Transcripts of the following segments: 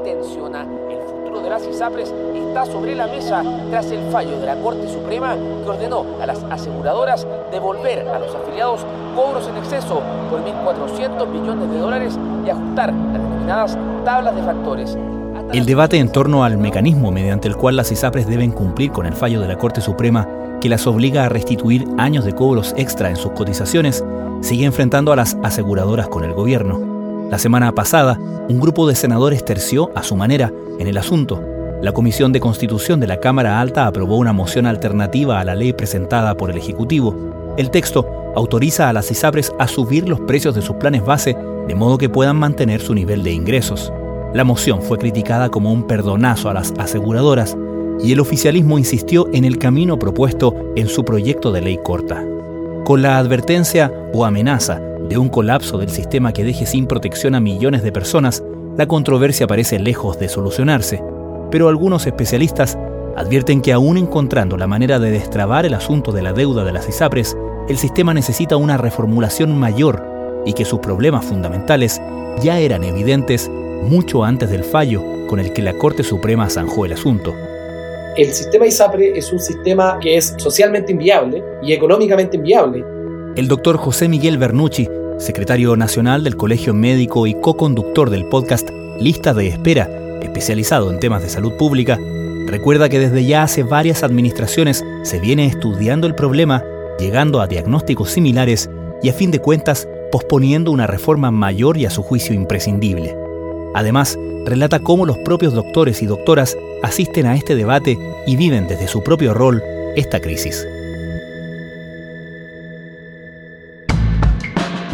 tensiona el futuro de las ISAPRES está sobre la mesa tras el fallo de la Corte Suprema que ordenó a las aseguradoras devolver a los afiliados cobros en exceso por 1.400 millones de dólares y ajustar las denominadas tablas de factores. El debate en torno al mecanismo mediante el cual las ISAPRES deben cumplir con el fallo de la Corte Suprema que las obliga a restituir años de cobros extra en sus cotizaciones sigue enfrentando a las aseguradoras con el gobierno. La semana pasada, un grupo de senadores terció a su manera en el asunto. La Comisión de Constitución de la Cámara Alta aprobó una moción alternativa a la ley presentada por el Ejecutivo. El texto autoriza a las ISAPRES a subir los precios de sus planes base de modo que puedan mantener su nivel de ingresos. La moción fue criticada como un perdonazo a las aseguradoras y el oficialismo insistió en el camino propuesto en su proyecto de ley corta. Con la advertencia o amenaza de un colapso del sistema que deje sin protección a millones de personas, la controversia parece lejos de solucionarse, pero algunos especialistas advierten que aún encontrando la manera de destrabar el asunto de la deuda de las ISAPRES, el sistema necesita una reformulación mayor y que sus problemas fundamentales ya eran evidentes mucho antes del fallo con el que la Corte Suprema zanjó el asunto. El sistema ISAPRE es un sistema que es socialmente inviable y económicamente inviable. El doctor José Miguel Bernucci secretario nacional del Colegio Médico y co-conductor del podcast Lista de Espera, especializado en temas de salud pública, recuerda que desde ya hace varias administraciones se viene estudiando el problema, llegando a diagnósticos similares y a fin de cuentas posponiendo una reforma mayor y a su juicio imprescindible. Además, relata cómo los propios doctores y doctoras asisten a este debate y viven desde su propio rol esta crisis.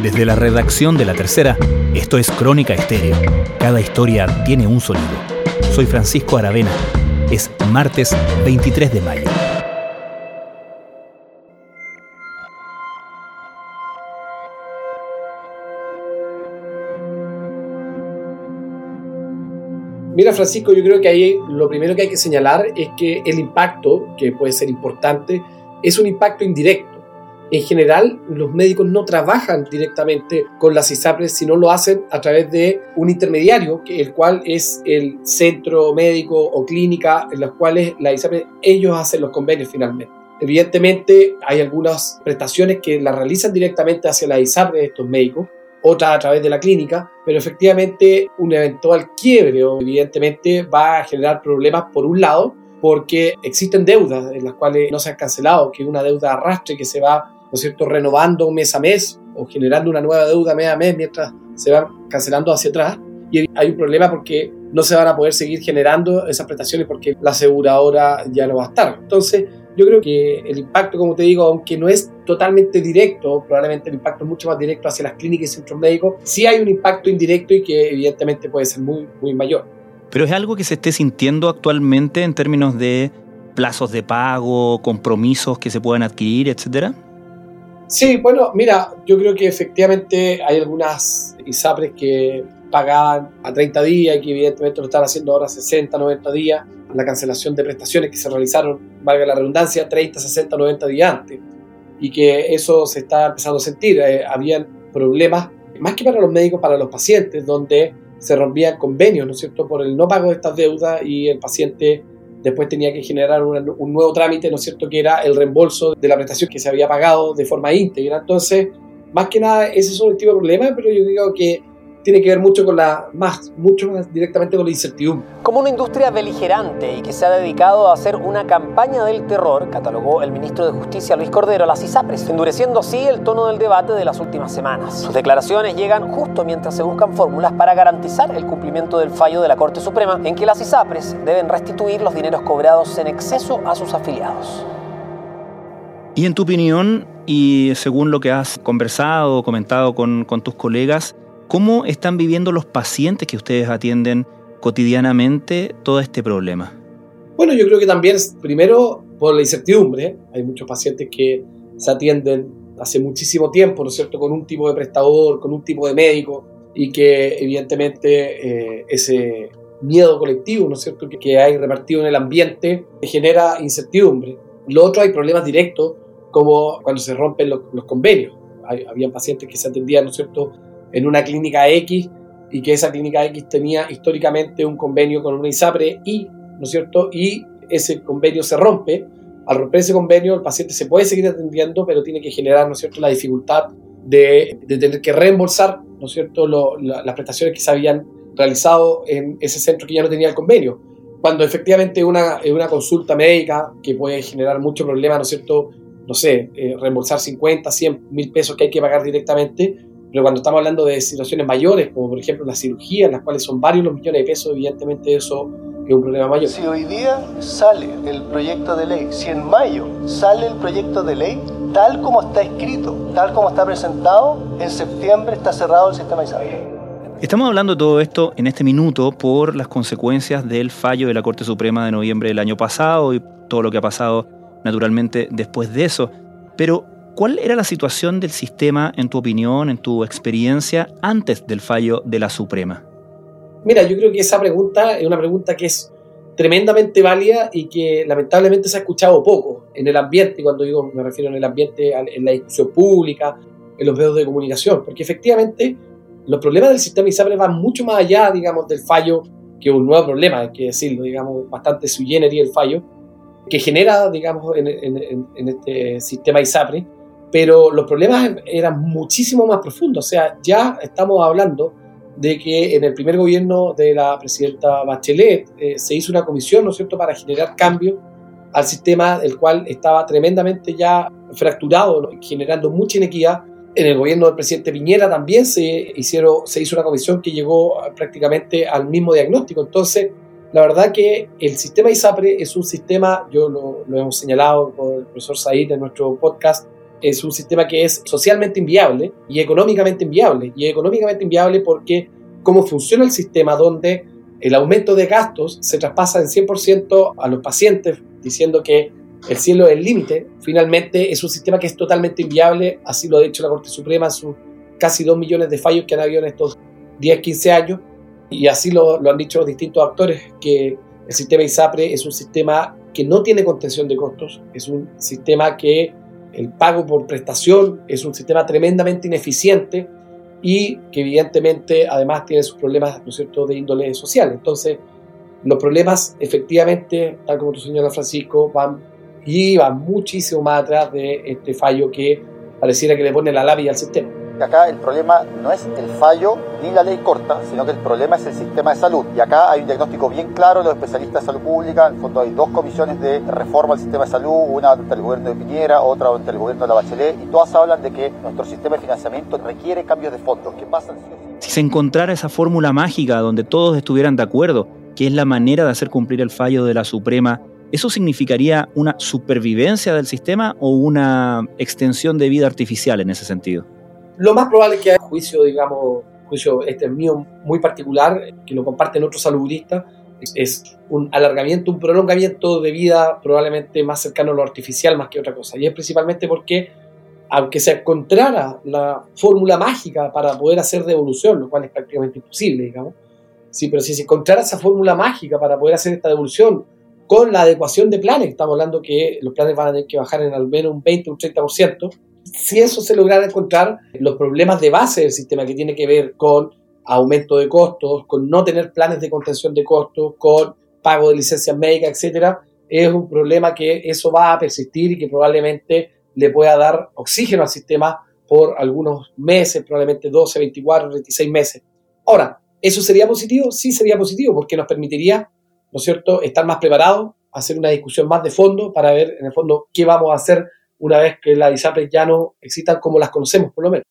Desde la redacción de La Tercera, esto es Crónica Estéreo. Cada historia tiene un sonido. Soy Francisco Aravena. Es martes 23 de mayo. Mira, Francisco, yo creo que ahí lo primero que hay que señalar es que el impacto, que puede ser importante, es un impacto indirecto en general, los médicos no trabajan directamente con las ISAPRES, sino lo hacen a través de un intermediario, el cual es el centro médico o clínica en los cuales las ISAPRES, ellos hacen los convenios finalmente. Evidentemente, hay algunas prestaciones que las realizan directamente hacia la ISAPRES estos médicos, otras a través de la clínica, pero efectivamente un eventual quiebre evidentemente va a generar problemas por un lado, porque existen deudas en las cuales no se han cancelado, que es una deuda arrastre que se va ¿no es cierto?, renovando mes a mes o generando una nueva deuda mes a mes mientras se van cancelando hacia atrás. Y hay un problema porque no se van a poder seguir generando esas prestaciones porque la aseguradora ya no va a estar. Entonces, yo creo que el impacto, como te digo, aunque no es totalmente directo, probablemente el impacto es mucho más directo hacia las clínicas y centros médicos, sí hay un impacto indirecto y que evidentemente puede ser muy, muy mayor. Pero es algo que se esté sintiendo actualmente en términos de plazos de pago, compromisos que se puedan adquirir, etcétera. Sí, bueno, mira, yo creo que efectivamente hay algunas ISAPRES que pagaban a 30 días y que evidentemente lo están haciendo ahora a 60, 90 días. La cancelación de prestaciones que se realizaron, valga la redundancia, 30, 60, 90 días antes. Y que eso se está empezando a sentir. Eh, habían problemas, más que para los médicos, para los pacientes, donde se rompían convenios, ¿no es cierto?, por el no pago de estas deudas y el paciente Después tenía que generar un, nuevo trámite, ¿no es cierto?, que era el reembolso de la prestación que se había pagado de forma íntegra. Entonces, más que nada, ese es un tipo de problema, pero yo digo que tiene que ver mucho con la más, mucho más directamente con la incertidumbre. Como una industria beligerante y que se ha dedicado a hacer una campaña del terror, catalogó el ministro de Justicia Luis Cordero a las ISAPRES, endureciendo así el tono del debate de las últimas semanas. Sus declaraciones llegan justo mientras se buscan fórmulas para garantizar el cumplimiento del fallo de la Corte Suprema en que las ISAPRES deben restituir los dineros cobrados en exceso a sus afiliados. Y en tu opinión, y según lo que has conversado o comentado con, con tus colegas, ¿Cómo están viviendo los pacientes que ustedes atienden cotidianamente todo este problema? Bueno, yo creo que también, primero, por la incertidumbre. Hay muchos pacientes que se atienden hace muchísimo tiempo, ¿no es cierto?, con un tipo de prestador, con un tipo de médico, y que evidentemente eh, ese miedo colectivo, ¿no es cierto?, que, hay repartido en el ambiente genera incertidumbre. Lo otro, hay problemas directos, como cuando se rompen los, convenios. Hay, había pacientes que se atendían, ¿no es cierto?, en una clínica X y que esa clínica X tenía históricamente un convenio con una ISAPRE y, ¿no es cierto? Y ese convenio se rompe. Al romper ese convenio, el paciente se puede seguir atendiendo, pero tiene que generar, ¿no es cierto?, la dificultad de, tener que reembolsar, ¿no es cierto?, las prestaciones que se habían realizado en ese centro que ya no tenía el convenio. Cuando efectivamente una, una consulta médica que puede generar mucho problema, ¿no es cierto?, no sé, eh, reembolsar 50, 100 mil pesos que hay que pagar directamente, pero cuando estamos hablando de situaciones mayores, como por ejemplo la cirugía, en las cuales son varios los millones de pesos, evidentemente eso es un problema mayor. Si hoy día sale el proyecto de ley, si en mayo sale el proyecto de ley, tal como está escrito, tal como está presentado, en septiembre está cerrado el sistema Isabel. Estamos hablando de todo esto en este minuto por las consecuencias del fallo de la Corte Suprema de noviembre del año pasado y todo lo que ha pasado naturalmente después de eso. Pero, ¿cuál era la situación del sistema, en tu opinión, en tu experiencia, antes del fallo de la Suprema? Mira, yo creo que esa pregunta es una pregunta que es tremendamente válida y que lamentablemente se ha escuchado poco en el ambiente, cuando digo me refiero en el ambiente, en la discusión pública, en los medios de comunicación, porque efectivamente los problemas del sistema ISAPRE van mucho más allá, digamos, del fallo, que un nuevo problema, hay que decirlo, digamos, bastante sui generis el fallo, que genera, digamos, en, este sistema ISAPRE, pero los problemas eran muchísimo más profundos. O sea, ya estamos hablando de que en el primer gobierno de la presidenta Bachelet eh, se hizo una comisión, ¿no es cierto?, para generar cambios al sistema, el cual estaba tremendamente ya fracturado, generando mucha inequidad. En el gobierno del presidente Piñera también se, hicieron, se hizo una comisión que llegó prácticamente al mismo diagnóstico. Entonces, la verdad que el sistema ISAPRE es un sistema, yo lo, hemos señalado con el profesor Said en nuestro podcast, es un sistema que es socialmente inviable y económicamente inviable. Y económicamente inviable porque cómo funciona el sistema donde el aumento de gastos se traspasa en 100% a los pacientes, diciendo que el cielo es el límite, finalmente es un sistema que es totalmente inviable, así lo ha dicho la Corte Suprema en sus casi 2 millones de fallos que han habido en estos 10, 15 años, y así lo, lo han dicho los distintos actores, que el sistema ISAPRE es un sistema que no tiene contención de costos, es un sistema que el pago por prestación es un sistema tremendamente ineficiente y que evidentemente además tiene sus problemas, ¿no es cierto?, de índole social. Entonces, los problemas efectivamente, tal como tú señalas Francisco, van y van muchísimo más atrás de este fallo que pareciera que le pone la labia al sistema acá el problema no es el fallo ni la ley corta, sino que el problema es el sistema de salud. Y acá hay un diagnóstico bien claro de los especialistas de salud pública. En el fondo hay dos comisiones de reforma del sistema de salud, una ante el gobierno de Piñera, otra ante el gobierno de la Bachelet, y todas hablan de que nuestro sistema de financiamiento requiere cambios de fondos. ¿Qué pasa? Si se encontrara esa fórmula mágica donde todos estuvieran de acuerdo, que es la manera de hacer cumplir el fallo de la Suprema, ¿eso significaría una supervivencia del sistema o una extensión de vida artificial en ese sentido? Lo más probable es que haya juicio, digamos, juicio este mío muy particular, que lo comparten otros saludistas, es un alargamiento, un prolongamiento de vida probablemente más cercano a lo artificial más que otra cosa. Y es principalmente porque, aunque se encontrara la fórmula mágica para poder hacer devolución, lo cual es prácticamente imposible, digamos, sí, pero si se encontrara esa fórmula mágica para poder hacer esta devolución con la adecuación de planes, estamos hablando que los planes van a tener que bajar en al menos un 20 o un 30%, si eso se lograra encontrar, los problemas de base del sistema que tiene que ver con aumento de costos, con no tener planes de contención de costos, con pago de licencias médicas, etcétera, es un problema que eso va a persistir y que probablemente le pueda dar oxígeno al sistema por algunos meses, probablemente 12, 24, 26 meses. Ahora, ¿eso sería positivo? Sí sería positivo porque nos permitiría, ¿no es cierto?, estar más preparados, hacer una discusión más de fondo para ver, en el fondo, qué vamos a hacer una vez que las ISAPRES ya no existan como las conocemos, por lo menos.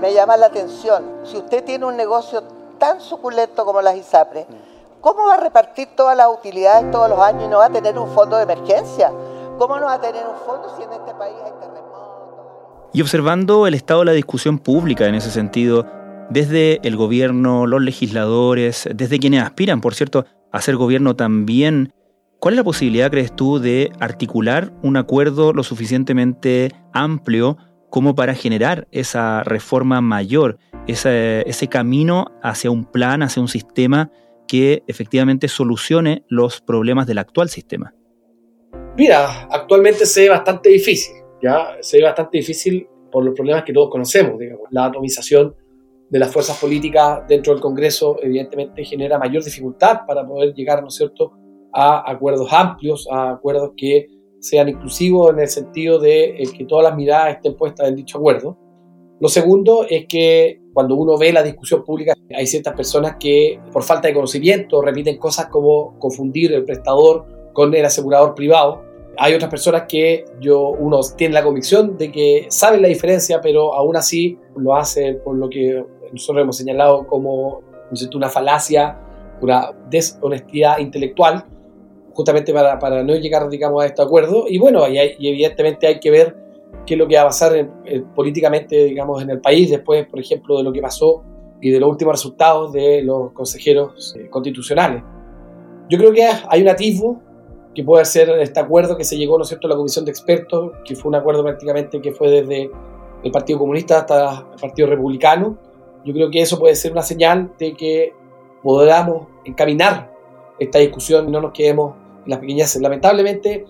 Me llama la atención, si usted tiene un negocio tan suculento como las ISAPRES, ¿cómo va a repartir todas las utilidades todos los años y no va a tener un fondo de emergencia? ¿Cómo no va a tener un fondo si en este país hay terremotos? Y observando el estado de la discusión pública en ese sentido, desde el gobierno, los legisladores, desde quienes aspiran, por cierto, a ser gobierno también, ¿Cuál es la posibilidad, crees tú, de articular un acuerdo lo suficientemente amplio como para generar esa reforma mayor, ese, camino hacia un plan, hacia un sistema que efectivamente solucione los problemas del actual sistema? Mira, actualmente se ve bastante difícil, ¿ya? Se ve bastante difícil por los problemas que todos conocemos, la atomización de las fuerzas políticas dentro del Congreso, evidentemente genera mayor dificultad para poder llegar, ¿no es cierto?, a acuerdos amplios, a acuerdos que sean inclusivos en el sentido de eh, que todas las miradas estén puestas en dicho acuerdo. Lo segundo es que cuando uno ve la discusión pública, hay ciertas personas que por falta de conocimiento repiten cosas como confundir el prestador con el asegurador privado. Hay otras personas que yo, uno tiene la convicción de que saben la diferencia, pero aún así lo hacen por lo que nosotros hemos señalado como una falacia, una deshonestidad intelectual, justamente para, para no llegar, digamos, a este acuerdo. Y bueno, y, y evidentemente hay que ver qué es lo que va a pasar políticamente, digamos, en el país después, por ejemplo, de lo que pasó y de los últimos resultados de los consejeros eh, constitucionales. Yo creo que hay un atisbo que puede ser este acuerdo que se llegó, ¿no es cierto?, la comisión de expertos, que fue un acuerdo prácticamente que fue desde el Partido Comunista hasta el Partido Republicano. Yo creo que eso puede ser una señal de que podamos encaminar esta discusión y no nos quedemos en las pequeñas. Lamentablemente,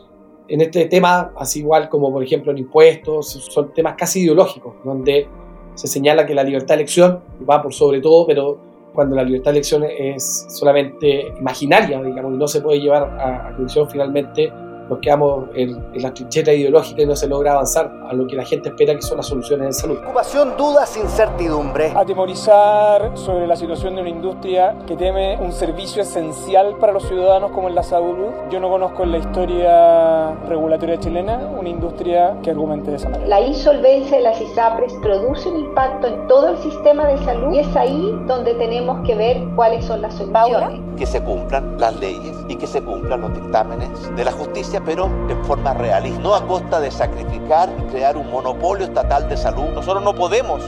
en este tema, así igual como por ejemplo en impuestos, son temas casi ideológicos, donde se señala que la libertad de elección va por sobre todo, pero cuando la libertad de elección es solamente imaginaria, digamos, y no se puede llevar a, a finalmente, nos quedamos en, la trinchera ideológica y no se logra avanzar a lo que la gente espera que son las soluciones en salud. Ocupación, dudas, incertidumbre. Atemorizar sobre la situación de una industria que teme un servicio esencial para los ciudadanos como es la salud. Yo no conozco en la historia regulatoria chilena una industria que argumente de esa manera. La insolvencia de las ISAPRES produce un impacto en todo el sistema de salud y es ahí donde tenemos que ver cuáles son las soluciones. Que se cumplan las leyes y que se cumplan los dictámenes de la justicia pero en forma realista, no a costa de sacrificar y crear un monopolio estatal de salud. Nosotros no podemos,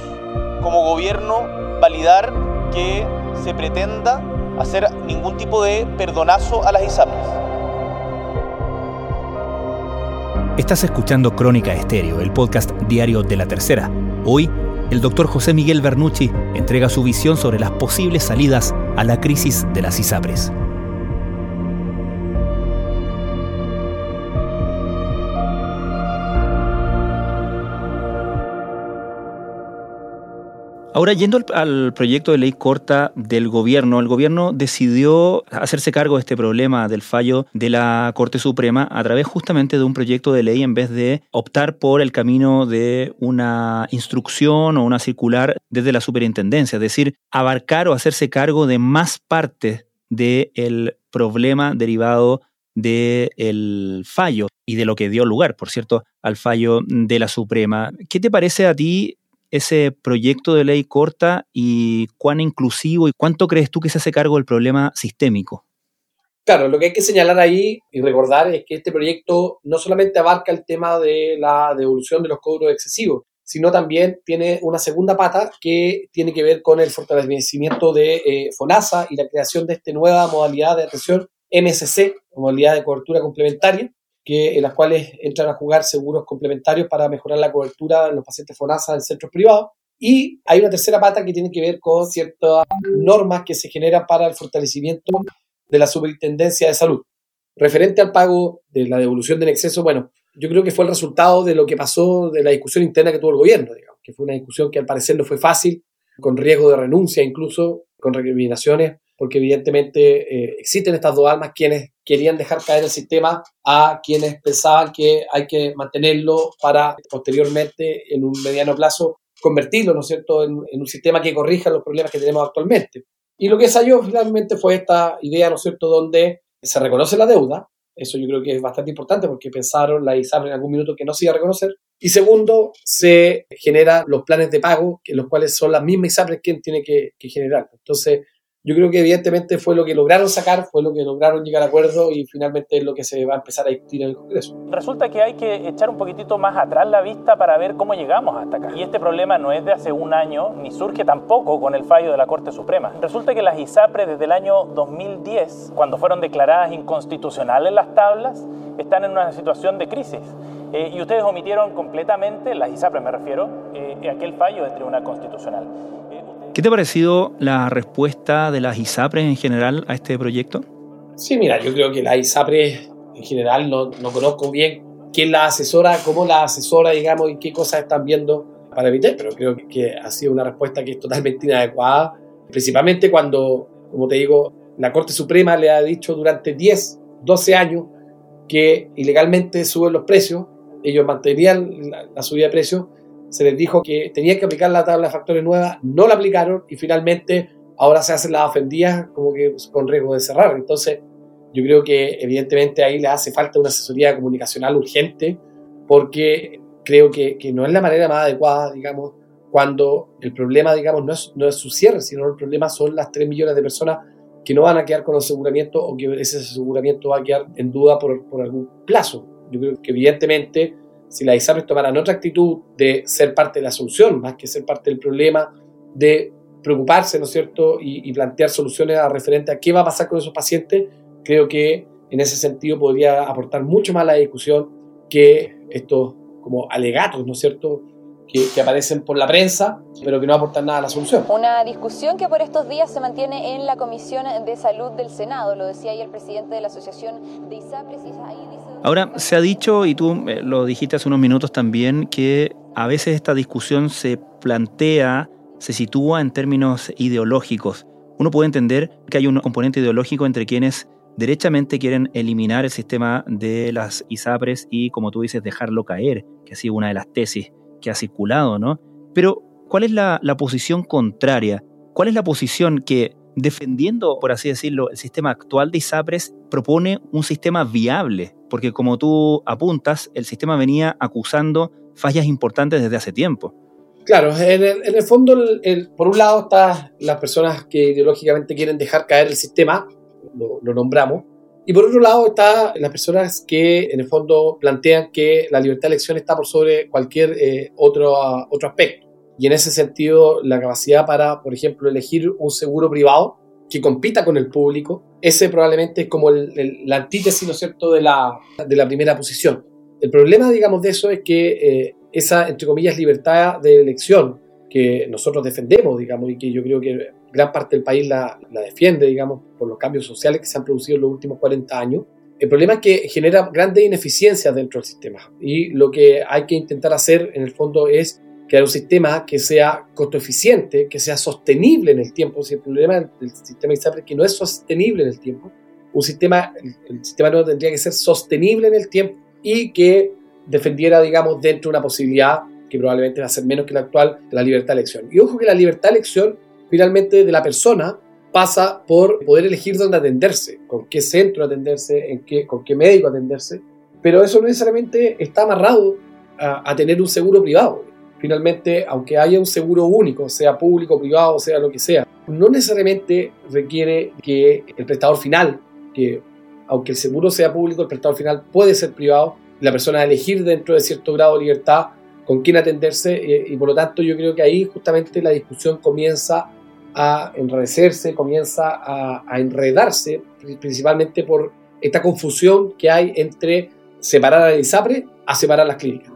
como gobierno, validar que se pretenda hacer ningún tipo de perdonazo a las ISAPRES. Estás escuchando Crónica Estéreo, el podcast diario de la tercera. Hoy, el doctor José Miguel Bernucci entrega su visión sobre las posibles salidas a la crisis de las ISAPRES. Ahora, yendo al, proyecto de ley corta del gobierno, el gobierno decidió hacerse cargo de este problema del fallo de la Corte Suprema a través justamente de un proyecto de ley en vez de optar por el camino de una instrucción o una circular desde la superintendencia, es decir, abarcar o hacerse cargo de más partes del problema derivado del fallo y de lo que dio lugar, por cierto, al fallo de la Suprema. ¿Qué te parece a ti ese proyecto de ley corta y cuán inclusivo y cuánto crees tú que se hace cargo del problema sistémico? Claro, lo que hay que señalar ahí y recordar es que este proyecto no solamente abarca el tema de la devolución de los cobros excesivos, sino también tiene una segunda pata que tiene que ver con el fortalecimiento de eh, FONASA y la creación de esta nueva modalidad de atención MSC, modalidad de cobertura complementaria, que, en las cuales entran a jugar seguros complementarios para mejorar la cobertura de los pacientes FONASA en centros privados. Y hay una tercera pata que tiene que ver con ciertas normas que se generan para el fortalecimiento de la superintendencia de salud. Referente al pago de la devolución del exceso, bueno, yo creo que fue el resultado de lo que pasó de la discusión interna que tuvo el gobierno, digamos, que fue una discusión que al parecer no fue fácil, con riesgo de renuncia incluso, con recriminaciones porque evidentemente eh, existen estas dos almas quienes querían dejar caer el sistema a quienes pensaban que hay que mantenerlo para posteriormente, en un mediano plazo, convertirlo, ¿no es cierto?, en, un sistema que corrija los problemas que tenemos actualmente. Y lo que salió finalmente fue esta idea, ¿no es cierto?, donde se reconoce la deuda, eso yo creo que es bastante importante porque pensaron la ISAPRE en algún minuto que no se iba a reconocer. Y segundo, se generan los planes de pago, en los cuales son las mismas ISAPRES quien tiene que, que generar. Entonces, yo creo que evidentemente fue lo que lograron sacar, fue lo que lograron llegar a acuerdo y finalmente es lo que se va a empezar a discutir en el Congreso. Resulta que hay que echar un poquitito más atrás la vista para ver cómo llegamos hasta acá. Y este problema no es de hace un año, ni surge tampoco con el fallo de la Corte Suprema. Resulta que las ISAPRE desde el año 2010, cuando fueron declaradas inconstitucionales las tablas, están en una situación de crisis. Eh, y ustedes omitieron completamente, las ISAPRE me refiero, eh, aquel fallo del Tribunal Constitucional. ¿Qué te ha parecido la respuesta de las ISAPRES en general a este proyecto? Sí, mira, yo creo que las ISAPRES en general no, no conozco bien quién la asesora, cómo la asesora, digamos, y qué cosas están viendo para evitar, pero creo que ha sido una respuesta que es totalmente inadecuada, principalmente cuando, como te digo, la Corte Suprema le ha dicho durante 10, 12 años que ilegalmente suben los precios, ellos mantenían la, subida de precios, se les dijo que tenían que aplicar la tabla de factores nueva, no la aplicaron y finalmente ahora se hacen las ofendidas como que con riesgo de cerrar. Entonces, yo creo que evidentemente ahí le hace falta una asesoría comunicacional urgente porque creo que, que no es la manera más adecuada, digamos, cuando el problema, digamos, no es, no es su cierre, sino el problema son las 3 millones de personas que no van a quedar con aseguramiento o que ese aseguramiento va a quedar en duda por, por algún plazo. Yo creo que evidentemente si la ISAPRES tomaran otra actitud de ser parte de la solución más que ser parte del problema, de preocuparse, ¿no es cierto?, y, plantear soluciones a referente a qué va a pasar con esos pacientes, creo que en ese sentido podría aportar mucho más a la discusión que estos como alegatos, ¿no es cierto?, que, aparecen por la prensa, pero que no aportan nada a la solución. Una discusión que por estos días se mantiene en la Comisión de Salud del Senado, lo decía ahí el presidente de la Asociación de ISAPRES. Ahora, se ha dicho, y tú eh, lo dijiste hace unos minutos también, que a veces esta discusión se plantea, se sitúa en términos ideológicos. Uno puede entender que hay un componente ideológico entre quienes derechamente quieren eliminar el sistema de las ISAPRES y, como tú dices, dejarlo caer, que ha sido una de las tesis que ha circulado, ¿no? Pero, ¿cuál es la, posición contraria? ¿Cuál es la posición que, defendiendo, por así decirlo, el sistema actual de ISAPRES, propone un sistema viable? Porque como tú apuntas, el sistema venía acusando fallas importantes desde hace tiempo. Claro, en el, fondo, por un lado están las personas que ideológicamente quieren dejar caer el sistema, lo nombramos, y por otro lado está las personas que en el fondo plantean que la libertad de elección está por sobre cualquier eh, otro, otro aspecto. Y en ese sentido, la capacidad para, por ejemplo, elegir un seguro privado que compita con el público, ese probablemente es como la antítesis, ¿no es cierto?, de la, de la primera posición. El problema, digamos, de eso es que eh, esa, entre comillas, libertad de elección que nosotros defendemos, digamos, y que yo creo que gran parte del país la, defiende, digamos, por los cambios sociales que se han producido en los últimos 40 años. El problema es que genera grandes ineficiencias dentro del sistema y lo que hay que intentar hacer en el fondo es crear un sistema que sea costo eficiente, que sea sostenible en el tiempo. Si el problema del sistema ISAPRE es que no es sostenible en el tiempo, un sistema, el, sistema no tendría que ser sostenible en el tiempo y que defendiera, digamos, dentro de una posibilidad que probablemente va a ser menos que la actual, la libertad de elección. Y ojo que la libertad de elección finalmente de la persona pasa por poder elegir dónde atenderse, con qué centro atenderse, en qué, con qué médico atenderse, pero eso no necesariamente está amarrado a, tener un seguro privado. Finalmente, aunque haya un seguro único, sea público, privado, sea lo que sea, no necesariamente requiere que el prestador final, que aunque el seguro sea público, el prestador final puede ser privado, la persona elegir dentro de cierto grado de libertad con quién atenderse eh, y por lo tanto yo creo que ahí justamente la discusión comienza a enredecerse, comienza a, enredarse, principalmente por esta confusión que hay entre separar al ISAPRE a separar las clínicas.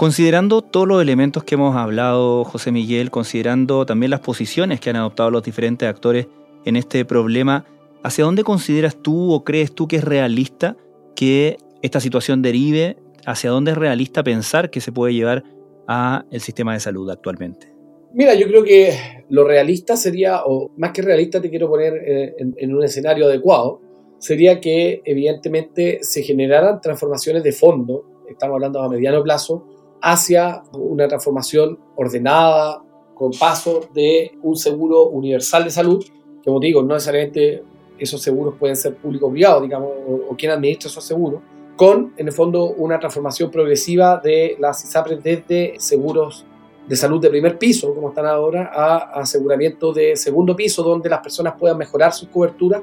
Considerando todos los elementos que hemos hablado, José Miguel, considerando también las posiciones que han adoptado los diferentes actores en este problema, ¿hacia dónde consideras tú o crees tú que es realista que esta situación derive? ¿Hacia dónde es realista pensar que se puede llevar a el sistema de salud actualmente? Mira, yo creo que lo realista sería, o más que realista te quiero poner eh, en, un escenario adecuado, sería que evidentemente se generaran transformaciones de fondo, estamos hablando a mediano plazo, hacia una transformación ordenada, con paso de un seguro universal de salud, que como digo, no necesariamente esos seguros pueden ser públicos privados, digamos, o, quien administra esos seguros, con en el fondo una transformación progresiva de las ISAPRES desde seguros de salud de primer piso, como están ahora, a aseguramiento de segundo piso, donde las personas puedan mejorar sus coberturas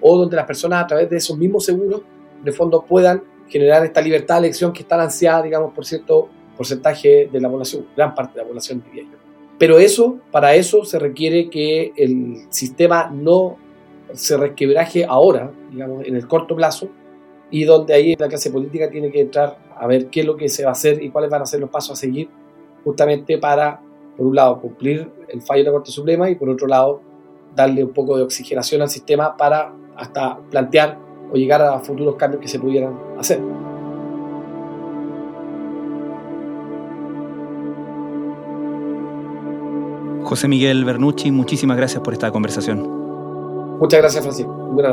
o donde las personas a través de esos mismos seguros, de fondo, puedan generar esta libertad de elección que está ansiada, digamos, por cierto porcentaje de la población, gran parte de la población, diría yo. Pero eso, para eso se requiere que el sistema no se resquebraje ahora, digamos, en el corto plazo, y donde ahí la clase política tiene que entrar a ver qué es lo que se va a hacer y cuáles van a ser los pasos a seguir justamente para, por un lado, cumplir el fallo de la Corte Suprema y por otro lado, darle un poco de oxigenación al sistema para hasta plantear o llegar a futuros cambios que se pudieran hacer. José Miguel Bernucci, muchísimas gracias por esta conversación. Muchas gracias, Francisco. Buenas